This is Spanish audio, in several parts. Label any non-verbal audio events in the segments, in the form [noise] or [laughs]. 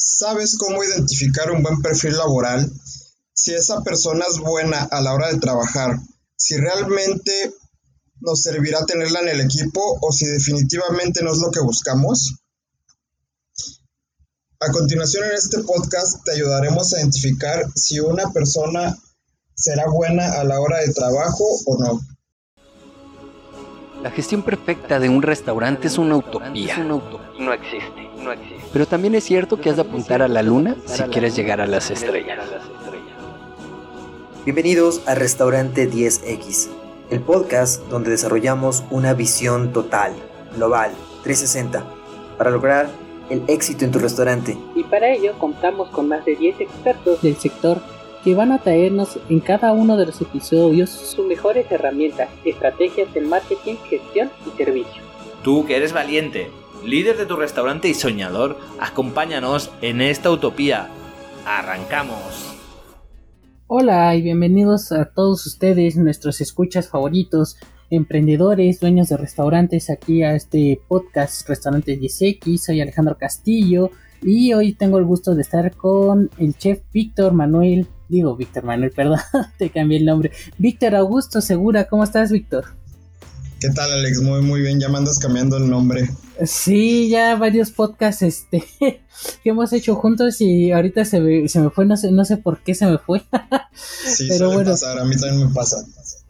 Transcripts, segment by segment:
¿Sabes cómo identificar un buen perfil laboral? Si esa persona es buena a la hora de trabajar, si realmente nos servirá tenerla en el equipo o si definitivamente no es lo que buscamos. A continuación en este podcast te ayudaremos a identificar si una persona será buena a la hora de trabajo o no. La gestión perfecta de un restaurante es una utopía. No existe, no existe. Pero también es cierto que has de apuntar a la luna si quieres llegar a las estrellas. Bienvenidos a Restaurante 10X, el podcast donde desarrollamos una visión total, global, 360, para lograr el éxito en tu restaurante. Y para ello contamos con más de 10 expertos del sector que van a traernos en cada uno de los episodios sus mejores herramientas, estrategias de marketing, gestión y servicio. Tú que eres valiente, líder de tu restaurante y soñador, acompáñanos en esta utopía. ¡Arrancamos! Hola y bienvenidos a todos ustedes, nuestros escuchas favoritos, emprendedores, dueños de restaurantes, aquí a este podcast Restaurante 10X. Soy Alejandro Castillo y hoy tengo el gusto de estar con el chef Víctor Manuel Digo, Víctor Manuel, [laughs] perdón, te cambié el nombre. Víctor Augusto Segura, ¿cómo estás, Víctor? ¿Qué tal, Alex? Muy, muy bien, ya me andas cambiando el nombre. Sí, ya varios podcasts este, [laughs] que hemos hecho juntos y ahorita se me, se me fue, no sé, no sé por qué se me fue. [laughs] sí, Pero bueno, pasar, a mí también me pasa.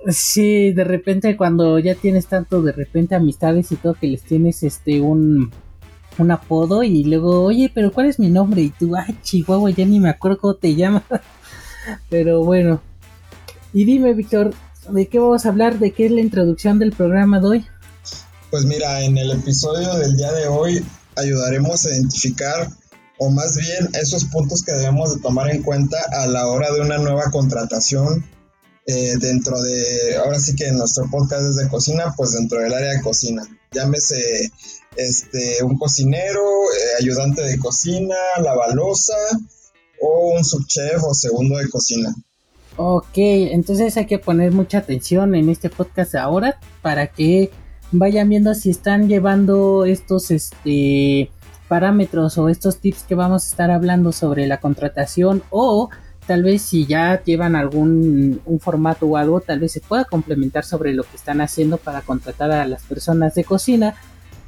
Sí, de repente cuando ya tienes tanto, de repente amistades y todo, que les tienes este un, un apodo y luego, oye, pero ¿cuál es mi nombre? Y tú, ay, Chihuahua, ya ni me acuerdo cómo te [laughs] llamas. Pero bueno. Y dime, Víctor, ¿de qué vamos a hablar? ¿De qué es la introducción del programa de hoy? Pues mira, en el episodio del día de hoy ayudaremos a identificar, o más bien esos puntos que debemos de tomar en cuenta a la hora de una nueva contratación eh, dentro de, ahora sí que nuestro podcast es de cocina, pues dentro del área de cocina. Llámese este, un cocinero, eh, ayudante de cocina, la balosa o un subchef o segundo de cocina. Ok, entonces hay que poner mucha atención en este podcast ahora para que vayan viendo si están llevando estos este parámetros o estos tips que vamos a estar hablando sobre la contratación o tal vez si ya llevan algún un formato o algo, tal vez se pueda complementar sobre lo que están haciendo para contratar a las personas de cocina.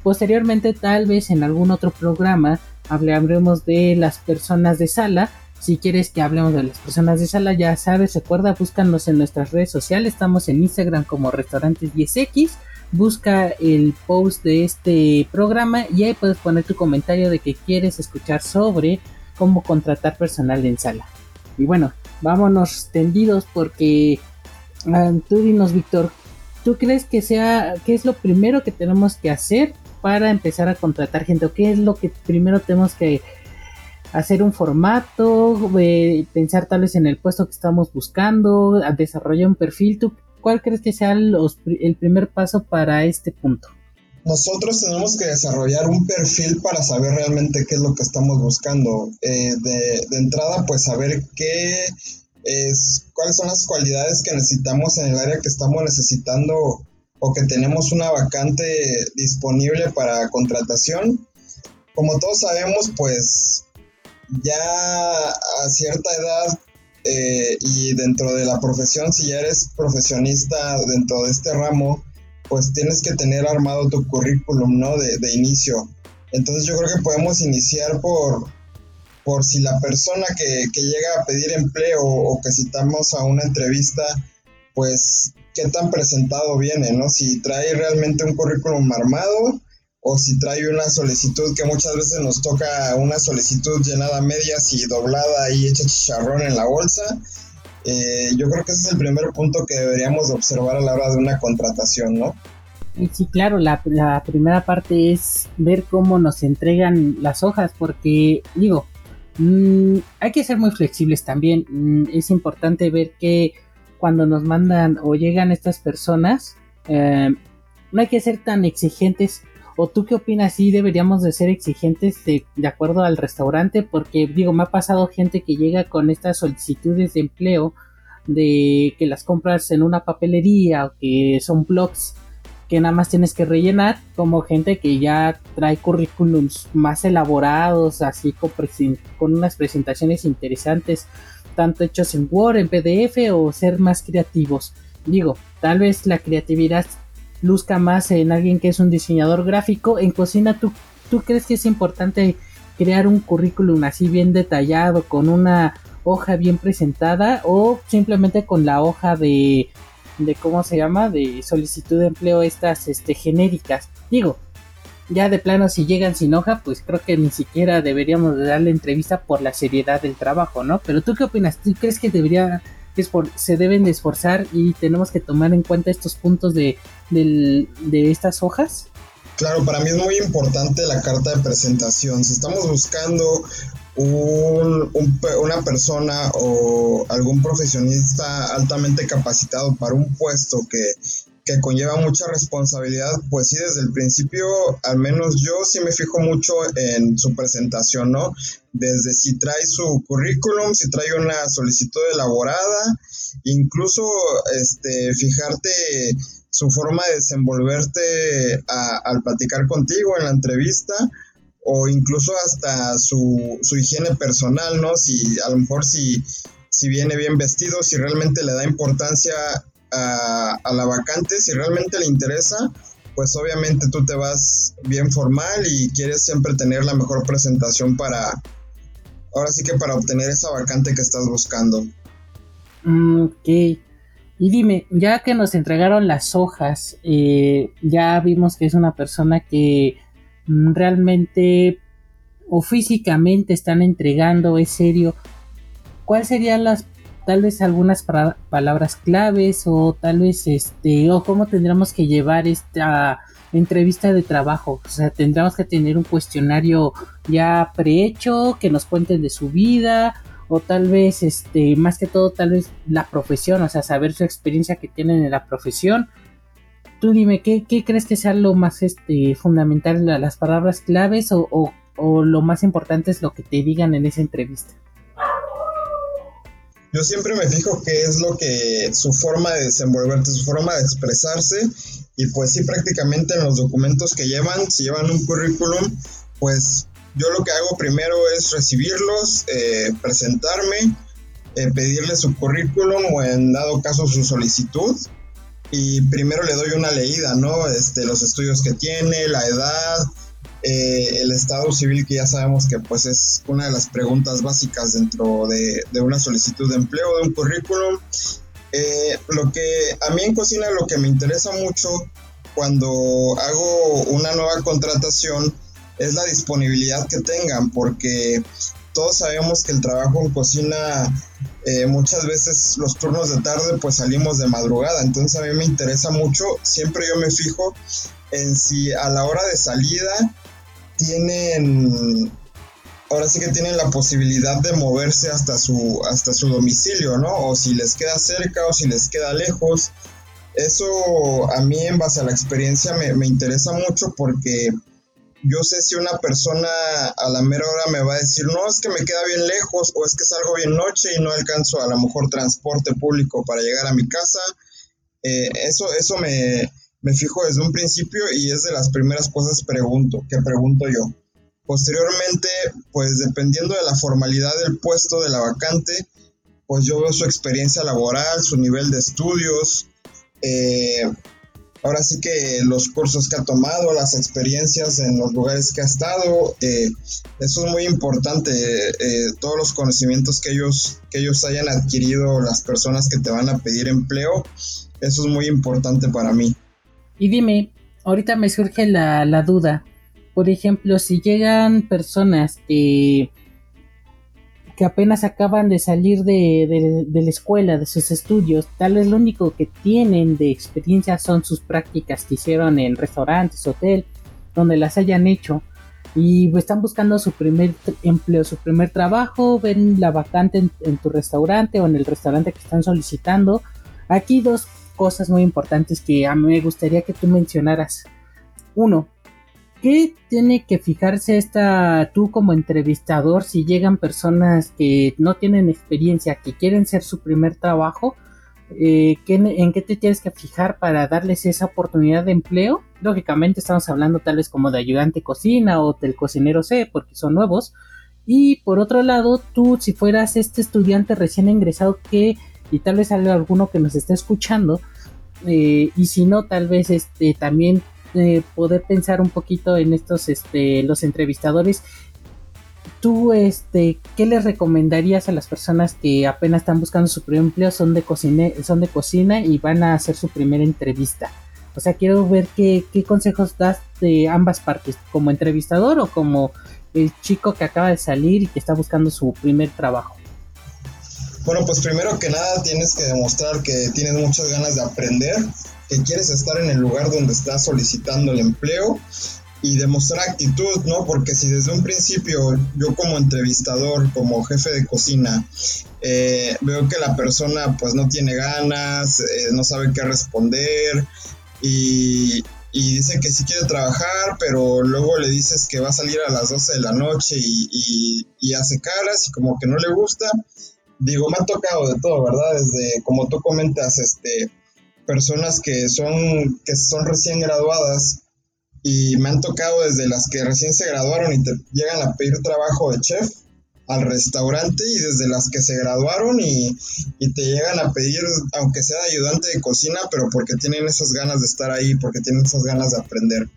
Posteriormente, tal vez en algún otro programa hablaremos de las personas de sala si quieres que hablemos de las personas de sala, ya sabes, recuerda, búscanos en nuestras redes sociales. Estamos en Instagram como Restaurantes 10X. Busca el post de este programa y ahí puedes poner tu comentario de que quieres escuchar sobre cómo contratar personal en sala. Y bueno, vámonos tendidos porque ah, tú dinos, Víctor, ¿tú crees que sea, qué es lo primero que tenemos que hacer para empezar a contratar gente? ¿O qué es lo que primero tenemos que hacer un formato, eh, pensar tal vez en el puesto que estamos buscando, desarrollar un perfil. ¿Tú cuál crees que sea el primer paso para este punto? Nosotros tenemos que desarrollar un perfil para saber realmente qué es lo que estamos buscando. Eh, de, de, entrada, pues saber qué es, cuáles son las cualidades que necesitamos en el área que estamos necesitando o que tenemos una vacante disponible para contratación. Como todos sabemos, pues ya a cierta edad eh, y dentro de la profesión, si ya eres profesionista dentro de este ramo, pues tienes que tener armado tu currículum, ¿no? De, de inicio. Entonces yo creo que podemos iniciar por, por si la persona que, que llega a pedir empleo o que citamos a una entrevista, pues qué tan presentado viene, ¿no? Si trae realmente un currículum armado o si trae una solicitud que muchas veces nos toca una solicitud llenada a medias y doblada y hecha chicharrón en la bolsa. Eh, yo creo que ese es el primer punto que deberíamos observar a la hora de una contratación, ¿no? Sí, claro, la, primera parte es ver cómo nos entregan las hojas, porque digo, mm, hay que ser muy flexibles también. Mm, es importante ver que cuando nos mandan o llegan estas personas, eh, no hay que ser tan exigentes ¿O tú qué opinas? si deberíamos de ser exigentes de, acuerdo al restaurante, porque digo, me ha pasado gente que llega con estas solicitudes de empleo de que las compras en una papelería o que son blogs que nada más tienes que rellenar como gente que ya trae currículums más elaborados, así con unas presentaciones interesantes, tanto hechos en Word, en PDF o ser más creativos. Digo, tal vez la creatividad luzca más en alguien que es un diseñador gráfico. En cocina, ¿tú, tú crees que es importante crear un currículum así bien detallado, con una hoja bien presentada o simplemente con la hoja de de cómo se llama, de solicitud de empleo estas este, genéricas. Digo, ya de plano si llegan sin hoja, pues creo que ni siquiera deberíamos darle entrevista por la seriedad del trabajo, ¿no? Pero tú qué opinas? ¿Tú crees que debería se deben de esforzar y tenemos que tomar en cuenta estos puntos de, de estas hojas? Claro, para mí es muy importante la carta de presentación. Si estamos buscando un, una persona o algún profesionista altamente capacitado para un puesto que, que conlleva mucha responsabilidad, pues sí, desde el principio, al menos yo sí me fijo mucho en su presentación, ¿no? Desde si trae su currículum, si trae una solicitud elaborada, incluso este, fijarte su forma de desenvolverte al platicar contigo en la entrevista, o incluso hasta su, su higiene personal, ¿no? Si a lo mejor si, si viene bien vestido, si realmente le da importancia a, la vacante, si realmente le interesa, pues obviamente tú te vas bien formal y quieres siempre tener la mejor presentación para, ahora sí que para obtener esa vacante que estás buscando. Mm, ok. Y dime, ya que nos entregaron las hojas, eh, ya vimos que es una persona que Mm, realmente o físicamente están entregando, es serio, ¿cuáles serían las tal vez algunas palabras claves o tal vez este o cómo tendríamos que llevar esta entrevista de trabajo? O sea, tendríamos que tener un cuestionario ya prehecho que nos cuenten de su vida o tal vez este más que todo tal vez la profesión, o sea, saber su experiencia que tienen en la profesión tú dime, ¿qué, crees que sea lo más este, fundamental, las palabras claves o, lo más importante es lo que te digan en esa entrevista? Yo siempre me fijo qué es lo que su forma de desenvolverte, su forma de expresarse y pues sí prácticamente en los documentos que llevan, si llevan un currículum, pues yo lo que hago primero es recibirlos, eh, presentarme, eh, pedirle su currículum o en dado caso su solicitud y primero le doy una leída, ¿no? Este, los estudios que tiene, la edad, eh, el estado civil que ya sabemos que pues es una de las preguntas básicas dentro de, una solicitud de empleo, de un currículum. Eh, lo que a mí en cocina lo que me interesa mucho cuando hago una nueva contratación es la disponibilidad que tengan, porque todos sabemos que el trabajo en cocina eh, muchas veces los turnos de tarde pues salimos de madrugada, entonces a mí me interesa mucho, siempre yo me fijo en si a la hora de salida tienen, ahora sí que tienen la posibilidad de moverse hasta su, hasta su domicilio, ¿no? O si les queda cerca o si les queda lejos. Eso a mí en base a la experiencia me, me interesa mucho porque yo sé si una persona a la mera hora me va a decir, no, es que me queda bien lejos o es que salgo bien noche y no alcanzo a lo mejor transporte público para llegar a mi casa. Eh, eso eso me, me fijo desde un principio y es de las primeras cosas pregunto, que pregunto yo. Posteriormente, pues dependiendo de la formalidad del puesto de la vacante, pues yo veo su experiencia laboral, su nivel de estudios, eh, ahora sí que los cursos que ha tomado, las experiencias en los lugares que ha estado, eh, eso es muy importante, eh, todos los conocimientos que ellos, que ellos hayan adquirido, las personas que te van a pedir empleo, eso es muy importante para mí. Y dime, ahorita me surge la, la duda, por ejemplo, si llegan personas que que apenas acaban de salir de, la escuela, de sus estudios, tal vez lo único que tienen de experiencia son sus prácticas que hicieron en restaurantes, hotel, donde las hayan hecho. Y están buscando su primer empleo, su primer trabajo, ven la vacante en, en tu restaurante o en el restaurante que están solicitando. Aquí dos cosas muy importantes que a mí me gustaría que tú mencionaras. Uno, ¿Qué tiene que fijarse esta tú como entrevistador si llegan personas que no tienen experiencia, que quieren ser su primer trabajo? eh, en qué te tienes que fijar para darles esa oportunidad de empleo. Lógicamente estamos hablando tal vez como de ayudante cocina o del cocinero C porque son nuevos. Y por otro lado, tú si fueras este estudiante recién ingresado que, y tal vez haya alguno que nos esté escuchando, eh, y si no, tal vez este también eh, poder pensar un poquito en estos, este, los entrevistadores tú, este, ¿qué les recomendarías a las personas que apenas están buscando su primer empleo, son de, cocina, son de cocina y van a hacer su primera entrevista? O sea, quiero ver qué, qué consejos das de ambas partes, como entrevistador o como el chico que acaba de salir y que está buscando su primer trabajo. Bueno, pues primero que nada tienes que demostrar que tienes muchas ganas de aprender, que quieres estar en el lugar donde estás solicitando el empleo y demostrar actitud, ¿no? Porque si desde un principio yo como entrevistador, como jefe de cocina, eh, veo que la persona pues no tiene ganas, eh, no sabe qué responder y, dice que sí quiere trabajar, pero luego le dices que va a salir a las 12 de la noche y, y hace caras y como que no le gusta. Digo, me ha tocado de todo, ¿verdad? Desde, como tú comentas, este, personas que son, que son recién graduadas y me han tocado desde las que recién se graduaron y te llegan a pedir trabajo de chef al restaurante y desde las que se graduaron y, te llegan a pedir, aunque sea ayudante de cocina, pero porque tienen esas ganas de estar ahí, porque tienen esas ganas de aprender.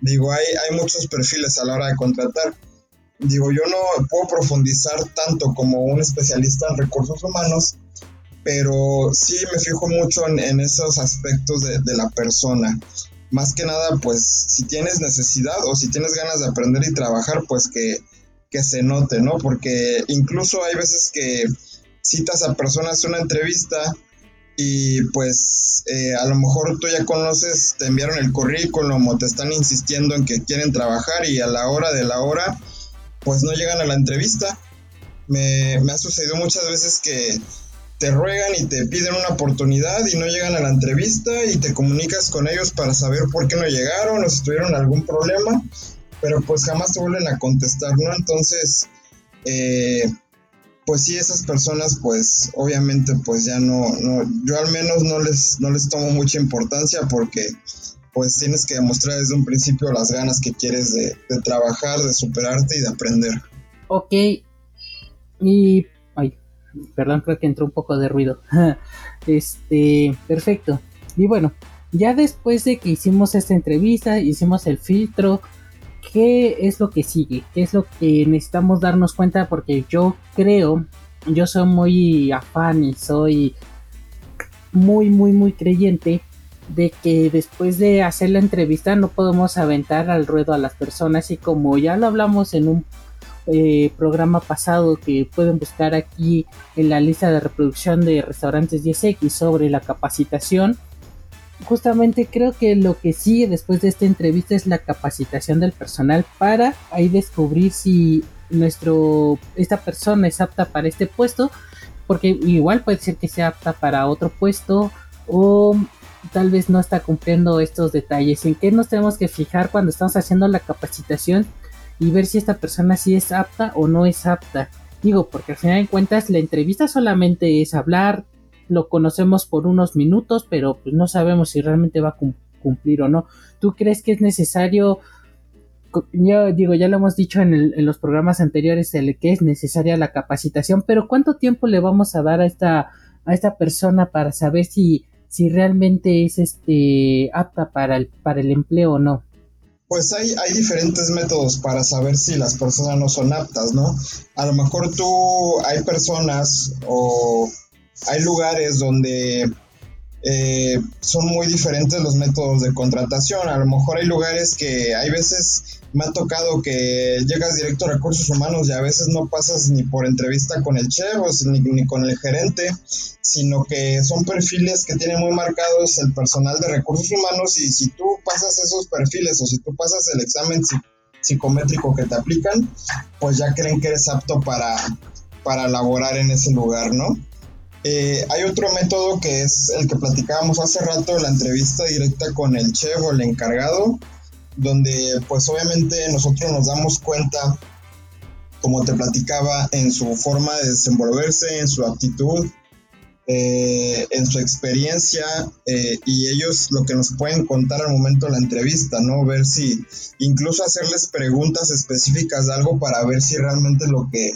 Digo, hay, hay muchos perfiles a la hora de contratar. Digo, yo no puedo profundizar tanto como un especialista en recursos humanos, pero sí me fijo mucho en, esos aspectos de, de la persona más que nada, pues si tienes necesidad o si tienes ganas de aprender y trabajar, pues que, se note, ¿no? Porque incluso hay veces que citas a personas una entrevista y pues eh, a lo mejor tú ya conoces, te enviaron el currículum o te están insistiendo en que quieren trabajar y a la hora de la hora, pues no llegan a la entrevista. Me, ha sucedido muchas veces que te ruegan y te piden una oportunidad y no llegan a la entrevista y te comunicas con ellos para saber por qué no llegaron o si tuvieron algún problema, pero pues jamás te vuelven a contestar, ¿no? Entonces, eh, pues sí, esas personas pues obviamente pues ya no, no, yo al menos no les, no les tomo mucha importancia porque pues tienes que demostrar desde un principio las ganas que quieres de, trabajar, de superarte y de aprender. Ok, y Perdón, creo que entró un poco de ruido. [laughs] este, perfecto. Y bueno, ya después de que hicimos esta entrevista, hicimos el filtro, ¿qué es lo que sigue? ¿Qué es lo que necesitamos darnos cuenta? Porque yo creo, yo soy muy afán y soy muy, muy, muy creyente de que después de hacer la entrevista no podemos aventar al ruedo a las personas y como ya lo hablamos en un eh, programa pasado que pueden buscar aquí en la lista de reproducción de restaurantes 10X sobre la capacitación. Justamente creo que lo que sigue después de esta entrevista es la capacitación del personal para ahí descubrir si nuestro esta persona es apta para este puesto porque igual puede ser que sea apta para otro puesto o tal vez no está cumpliendo estos detalles. ¿En qué nos tenemos que fijar cuando estamos haciendo la capacitación? y ver si esta persona sí es apta o no es apta. Digo, porque al final de cuentas la entrevista solamente es hablar, lo conocemos por unos minutos, pero pues no sabemos si realmente va a cumplir o no. ¿Tú crees que es necesario? Yo digo, ya lo hemos dicho en, los programas anteriores, el que es necesaria la capacitación, pero ¿cuánto tiempo le vamos a dar a esta, a esta persona para saber si, si realmente es este apta para el, para el empleo o no? Pues hay, hay diferentes métodos para saber si las personas no son aptas, ¿no? A lo mejor tú, hay personas o hay lugares donde eh, son muy diferentes los métodos de contratación. A lo mejor hay lugares que hay veces me ha tocado que llegas directo a recursos humanos y a veces no pasas ni por entrevista con el chef o ni, con el gerente, sino que son perfiles que tienen muy marcados el personal de recursos humanos y si tú pasas esos perfiles o si tú pasas el examen psicométrico que te aplican, pues ya creen que eres apto para, para laborar en ese lugar, ¿no? Eh, hay otro método que es el que platicábamos hace rato, la entrevista directa con el chef o el encargado, donde pues obviamente nosotros nos damos cuenta, como te platicaba, en su forma de desenvolverse, en su actitud, eh, en su experiencia eh, y ellos lo que nos pueden contar al momento de la entrevista, ¿no? Ver si, incluso hacerles preguntas específicas de algo para ver si realmente lo que,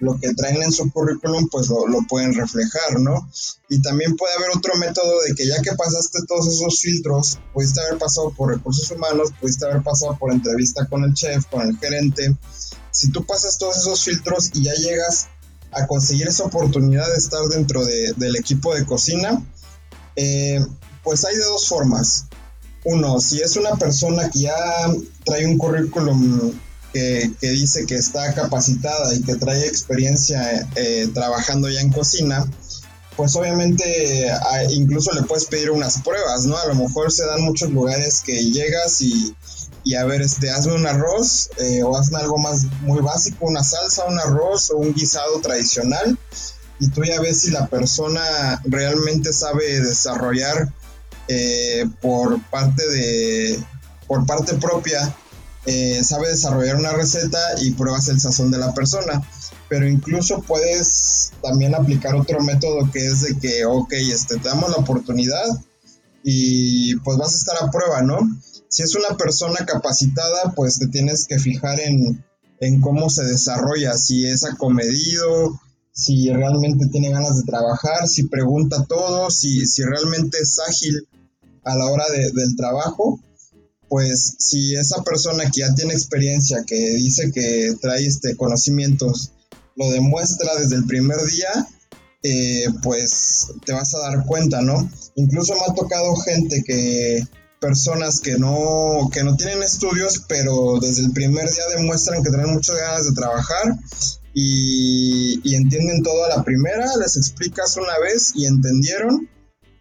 lo que traen en su currículum pues lo, lo, pueden reflejar, ¿no? Y también puede haber otro método de que ya que pasaste todos esos filtros, pudiste haber pasado por recursos humanos, pudiste haber pasado por entrevista con el chef, con el gerente. Si tú pasas todos esos filtros y ya llegas a conseguir esa oportunidad de estar dentro de, del equipo de cocina, eh, pues hay de dos formas. Uno, si es una persona que ya trae un currículum que, que dice que está capacitada y que trae experiencia eh, trabajando ya en cocina, pues obviamente incluso le puedes pedir unas pruebas, ¿no? A lo mejor se dan muchos lugares que llegas y y a ver, este, hazme un arroz eh, o hazme algo más muy básico, una salsa, un arroz o un guisado tradicional y tú ya ves si la persona realmente sabe desarrollar eh, por parte de por parte propia eh, sabe desarrollar una receta y pruebas el sazón de la persona. Pero incluso puedes también aplicar otro método que es de que ok este te damos la oportunidad y pues vas a estar a prueba no si es una persona capacitada, pues te tienes que fijar en, cómo se desarrolla, si es acomedido, si realmente tiene ganas de trabajar, si pregunta todo, si, si realmente es ágil a la hora del trabajo, pues si esa persona que ya tiene experiencia, que dice que trae este conocimientos, lo demuestra desde el primer día, eh, pues te vas a dar cuenta, ¿no? Incluso me ha tocado gente que personas que no, que no tienen estudios, pero desde el primer día demuestran que tienen muchas ganas de trabajar y, entienden todo a la primera, les explicas una vez y entendieron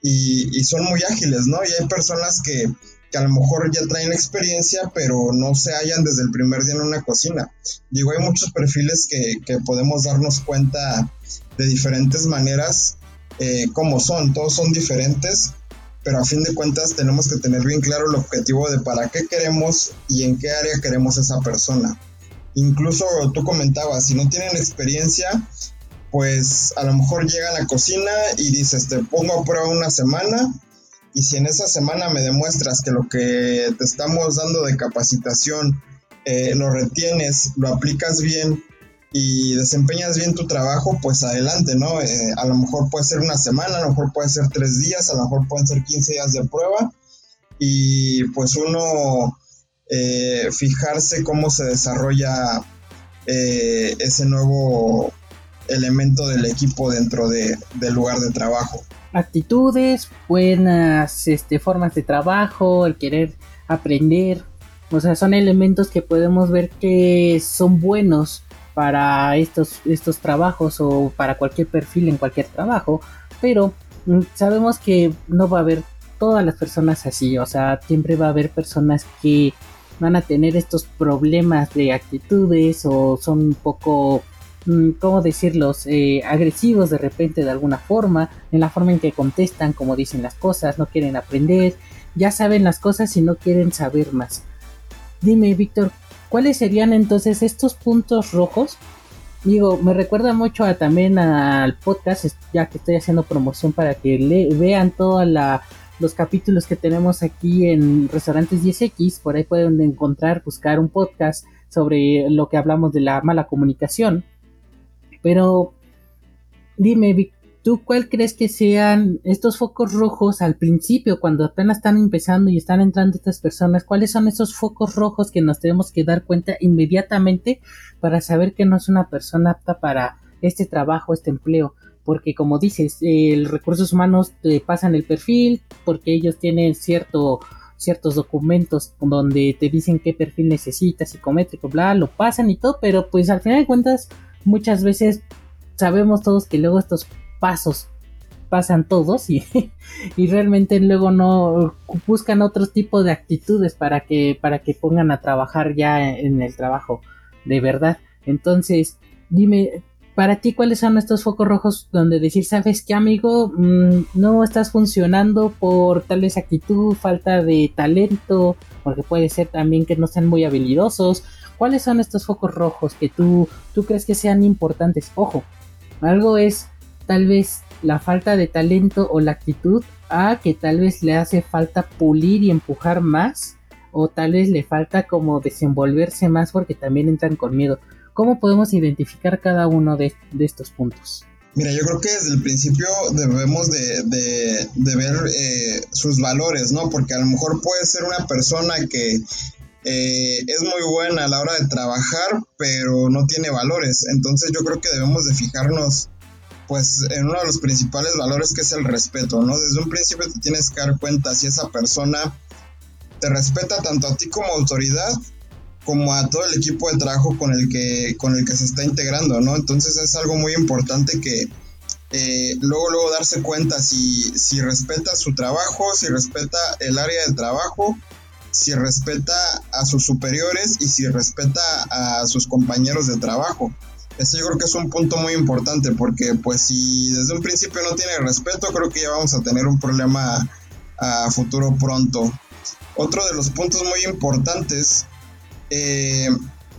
y, son muy ágiles, ¿no? Y hay personas que, que, a lo mejor ya traen experiencia, pero no se hallan desde el primer día en una cocina. Digo, hay muchos perfiles que, que podemos darnos cuenta de diferentes maneras eh, cómo son, todos son diferentes pero a fin de cuentas tenemos que tener bien claro el objetivo de para qué queremos y en qué área queremos esa persona. Incluso tú comentabas, si no tienen experiencia, pues a lo mejor llegan a la cocina y dices, te pongo a prueba una semana y si en esa semana me demuestras que lo que te estamos dando de capacitación eh, lo retienes, lo aplicas bien y desempeñas bien tu trabajo, pues adelante, ¿no? Eh, a lo mejor puede ser una semana, a lo mejor puede ser tres días, a lo mejor pueden ser 15 días de prueba y pues uno eh, fijarse cómo se desarrolla ese nuevo elemento del equipo dentro de, del lugar de trabajo. Actitudes, buenas este, formas de trabajo, el querer aprender, o sea, son elementos que podemos ver que son buenos para estos, estos trabajos o para cualquier perfil en cualquier trabajo, pero mm, sabemos que no va a haber todas las personas así, o sea, siempre va a haber personas que van a tener estos problemas de actitudes o son un poco, ¿cómo decirlos?, eh, agresivos de repente de alguna forma, en la forma en que contestan, como dicen las cosas, no quieren aprender, ya saben las cosas y no quieren saber más. Dime, Víctor, ¿Cuáles serían entonces estos puntos rojos? Digo, me recuerda mucho a, también al podcast, ya que estoy haciendo promoción para que le, vean todos los capítulos que tenemos aquí en Restaurantes 10X. Por ahí pueden encontrar, buscar un podcast sobre lo que hablamos de la mala comunicación. Pero dime, ¿Tú cuál crees que sean estos focos rojos al principio, cuando apenas están empezando y están entrando estas personas? ¿Cuáles son esos focos rojos que nos tenemos que dar cuenta inmediatamente para saber que no es una persona apta para este trabajo, este empleo? Porque como dices, el recursos humanos te pasan el perfil porque ellos tienen cierto ciertos documentos donde te dicen qué perfil necesitas, psicométrico, bla, lo pasan y todo, pero pues al final de cuentas muchas veces sabemos todos que luego estos pasos pasan todos y, [laughs] y realmente luego no buscan otro tipo de actitudes para que para que pongan a trabajar ya en el trabajo de verdad. Entonces dime para ti cuáles son estos focos rojos donde decir sabes qué amigo mm, no estás funcionando por tal vez actitud falta de talento porque puede ser también que no sean muy habilidosos cuáles son estos focos rojos que tú tú crees que sean importantes ojo algo es tal vez la falta de talento o la actitud a que tal vez le hace falta pulir y empujar más o tal vez le falta como desenvolverse más porque también entran con miedo. ¿Cómo podemos identificar cada uno de, estos puntos? Mira, yo creo que desde el principio debemos de, ver eh, sus valores, ¿no? Porque a lo mejor puede ser una persona que eh, es muy buena a la hora de trabajar, pero no tiene valores. Entonces yo creo que debemos de fijarnos pues en uno de los principales valores que es el respeto, ¿no? Desde un principio te tienes que dar cuenta si esa persona te respeta tanto a ti como autoridad como a todo el equipo de trabajo con el que, con el que se está integrando, ¿no? Entonces es algo muy importante que eh, luego, luego darse cuenta si, si respeta su trabajo, si respeta el área de trabajo, si respeta a sus superiores y si respeta a sus compañeros de trabajo. Eso yo creo que es un punto muy importante porque pues si desde un principio no tiene respeto, creo que ya vamos a tener un problema a futuro pronto. Otro de los puntos muy importantes eh,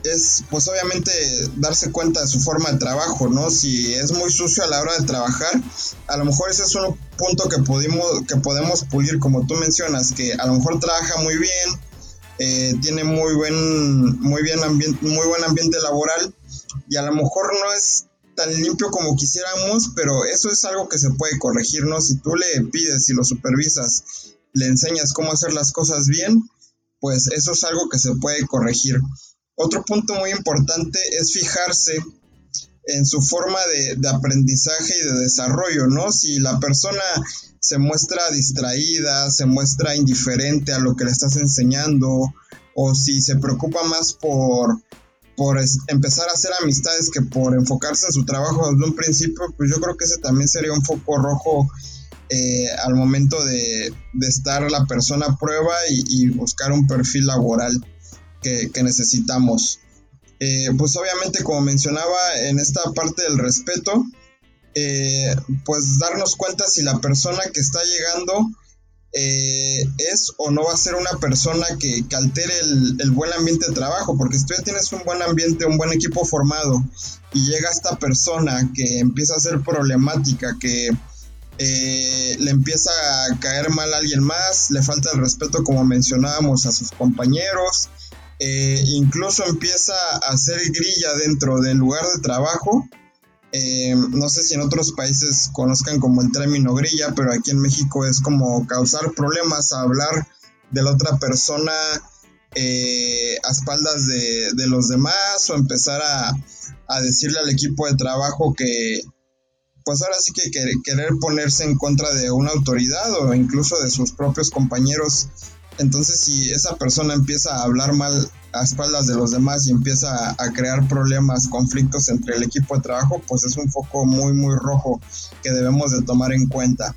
es pues obviamente darse cuenta de su forma de trabajo, ¿no? Si es muy sucio a la hora de trabajar, a lo mejor ese es un punto que, pudimos, que podemos pulir, como tú mencionas, que a lo mejor trabaja muy bien, eh, tiene muy buen, muy, bien ambiente, muy buen ambiente laboral y a lo mejor no es tan limpio como quisiéramos, pero eso es algo que se puede corregir, ¿no? Si tú le pides y lo supervisas, le enseñas cómo hacer las cosas bien, pues eso es algo que se puede corregir. Otro punto muy importante es fijarse en su forma de, aprendizaje y de desarrollo, ¿no? Si la persona se muestra distraída, se muestra indiferente a lo que le estás enseñando, o si se preocupa más por por empezar a hacer amistades que por enfocarse en su trabajo desde un principio, pues yo creo que ese también sería un foco rojo eh, al momento de, estar la persona a prueba y, buscar un perfil laboral que, necesitamos. Eh, pues obviamente como mencionaba en esta parte del respeto, eh, pues darnos cuenta si la persona que está llegando es o no va a ser una persona que, altere el, buen ambiente de trabajo, porque si tú ya tienes un buen ambiente, un buen equipo formado y llega esta persona que empieza a ser problemática, que eh, le empieza a caer mal a alguien más, le falta el respeto como mencionábamos a sus compañeros, eh, incluso empieza a hacer grilla dentro del lugar de trabajo, eh, no sé si en otros países conozcan como el término grilla, pero aquí en México es como causar problemas a hablar de la otra persona a espaldas de, los demás o empezar a, decirle al equipo de trabajo que, pues ahora sí que querer ponerse en contra de una autoridad o incluso de sus propios compañeros. Entonces si esa persona empieza a hablar mal a espaldas de los demás y empieza a, crear problemas, conflictos entre el equipo de trabajo, pues es un foco muy, muy rojo que debemos de tomar en cuenta.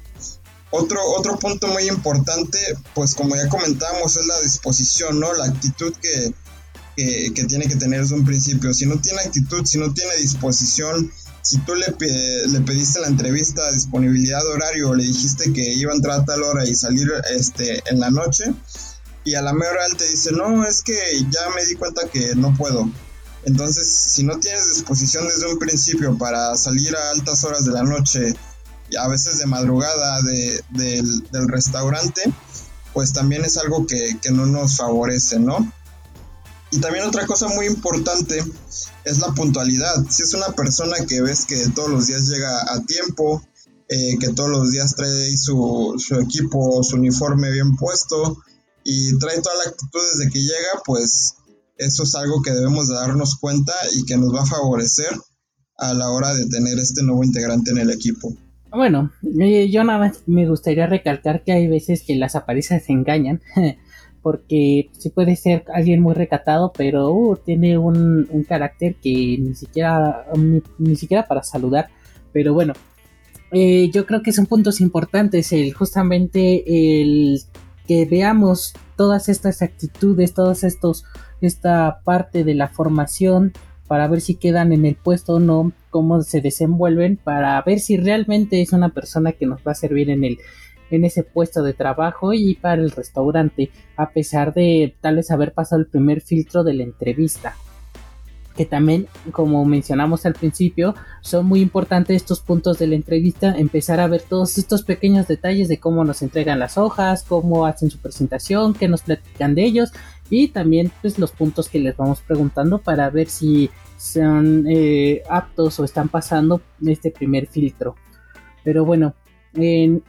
Otro, otro punto muy importante, pues como ya comentamos, es la disposición, ¿no? La actitud que, que, tiene que tener desde un principio. Si no tiene actitud, si no tiene disposición, si tú le, le pediste la entrevista, disponibilidad de horario, le dijiste que iba a entrar a tal hora y salir este, en la noche, y a la mera él te dice, no, es que ya me di cuenta que no puedo. Entonces, si no tienes disposición desde un principio para salir a altas horas de la noche, y a veces de madrugada del, restaurante, pues también es algo que, no nos favorece, ¿no? Y también otra cosa muy importante es la puntualidad. Si es una persona que ves que todos los días llega a tiempo, eh, que todos los días trae su, su equipo, su uniforme bien puesto, y trae toda la actitud desde que llega, pues eso es algo que debemos de darnos cuenta y que nos va a favorecer a la hora de tener este nuevo integrante en el equipo. Bueno, eh, yo nada más me gustaría recalcar que hay veces que las apariencias se engañan, [laughs] porque sí puede ser alguien muy recatado, pero uh, tiene un, carácter que ni siquiera, ni, siquiera para saludar, pero bueno, eh, yo creo que son puntos importantes el justamente el que veamos todas estas actitudes, todas estos, esta parte de la formación para ver si quedan en el puesto o no, cómo se desenvuelven, para ver si realmente es una persona que nos va a servir en el en ese puesto de trabajo y para el restaurante, a pesar de tal vez haber pasado el primer filtro de la entrevista. que también, como mencionamos al principio, son muy importantes estos puntos de la entrevista, empezar a ver todos estos pequeños detalles de cómo nos entregan las hojas, cómo hacen su presentación, qué nos platican de ellos y también pues los puntos que les vamos preguntando para ver si son eh, aptos o están pasando este primer filtro. Pero bueno, en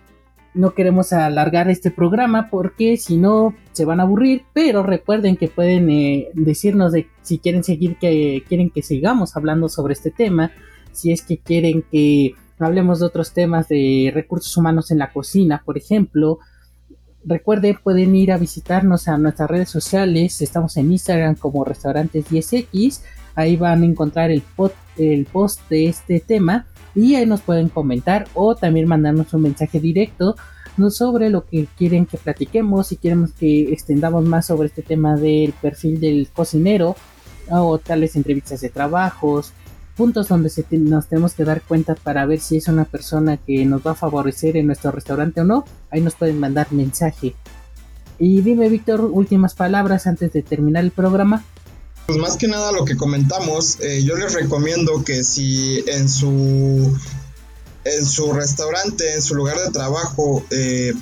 no queremos alargar este programa porque si no se van a aburrir, pero recuerden que pueden eh, decirnos de si quieren seguir que quieren que sigamos hablando sobre este tema, si es que quieren que hablemos de otros temas de recursos humanos en la cocina, por ejemplo. Recuerden, pueden ir a visitarnos a nuestras redes sociales. Estamos en Instagram como Restaurantes 10X. Ahí van a encontrar el, el post de este tema y ahí nos pueden comentar o también mandarnos un mensaje directo sobre lo que quieren que platiquemos, si queremos que extendamos más sobre este tema del perfil del cocinero o tales entrevistas de trabajos, puntos donde nos tenemos que dar cuenta para ver si es una persona que nos va a favorecer en nuestro restaurante o no, ahí nos pueden mandar mensaje. Y dime Víctor, últimas palabras antes de terminar el programa. Pues más que nada lo que comentamos, eh, yo les recomiendo que si en su en su restaurante, en su lugar de trabajo, eh,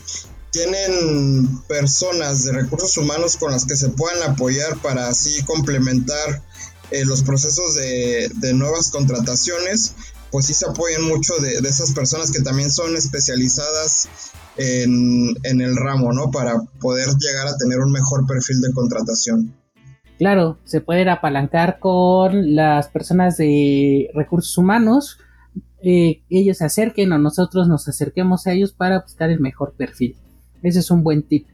tienen personas de recursos humanos con las que se puedan apoyar para así complementar eh, los procesos de, nuevas contrataciones, pues sí se apoyan mucho de, esas personas que también son especializadas en, en, el ramo, ¿no? Para poder llegar a tener un mejor perfil de contratación. Claro, se puede apalancar con las personas de recursos humanos, eh, ellos se acerquen o nosotros nos acerquemos a ellos para buscar el mejor perfil. Ese es un buen tip.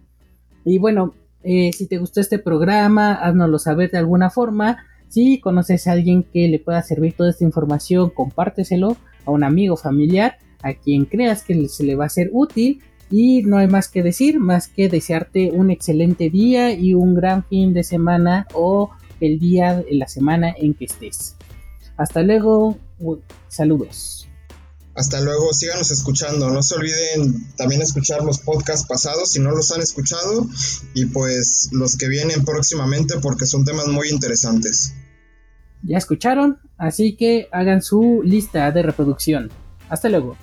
Y bueno, eh, si te gustó este programa, háznoslo saber de alguna forma. Si conoces a alguien que le pueda servir toda esta información, compárteselo a un amigo familiar, a quien creas que se le va a ser útil. Y no hay más que decir, más que desearte un excelente día y un gran fin de semana o el día de la semana en que estés. Hasta luego, saludos. Hasta luego, síganos escuchando. No se olviden también escuchar los podcasts pasados si no los han escuchado y pues los que vienen próximamente porque son temas muy interesantes. Ya escucharon, así que hagan su lista de reproducción. Hasta luego.